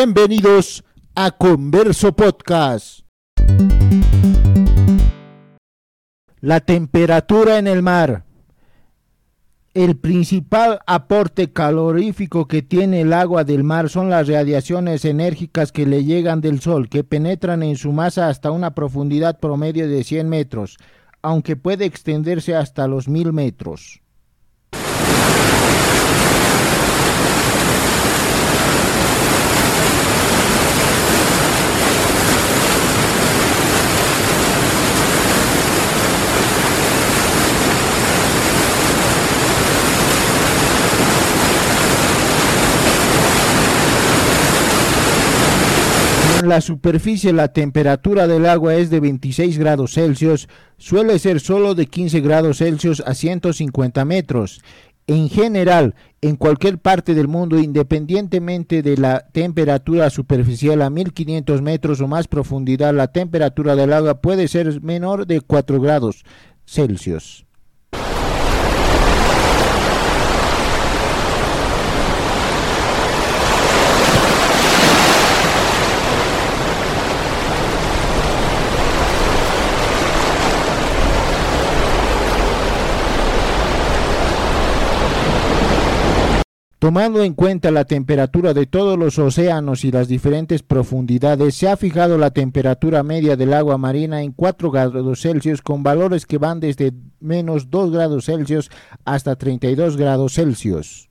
Bienvenidos a Converso Podcast. La temperatura en el mar. El principal aporte calorífico que tiene el agua del mar son las radiaciones enérgicas que le llegan del sol, que penetran en su masa hasta una profundidad promedio de 100 metros, aunque puede extenderse hasta los 1000 metros. La superficie la temperatura del agua es de 26 grados Celsius, suele ser solo de 15 grados Celsius a 150 metros. En general, en cualquier parte del mundo, independientemente de la temperatura superficial a 1500 metros o más profundidad, la temperatura del agua puede ser menor de 4 grados Celsius. Tomando en cuenta la temperatura de todos los océanos y las diferentes profundidades, se ha fijado la temperatura media del agua marina en 4 grados Celsius con valores que van desde menos 2 grados Celsius hasta 32 grados Celsius.